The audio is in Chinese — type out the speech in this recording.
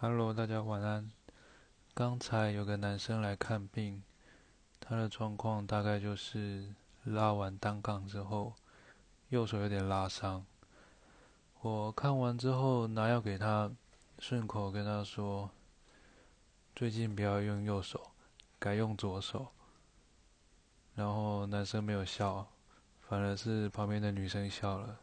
哈喽大家晚安。刚才有个男生来看病他的状况大概就是拉完单杠之后右手有点拉伤。我看完之后拿药给他顺口跟他说最近不要用右手改用左手。然后男生没有笑反而是旁边的女生笑了。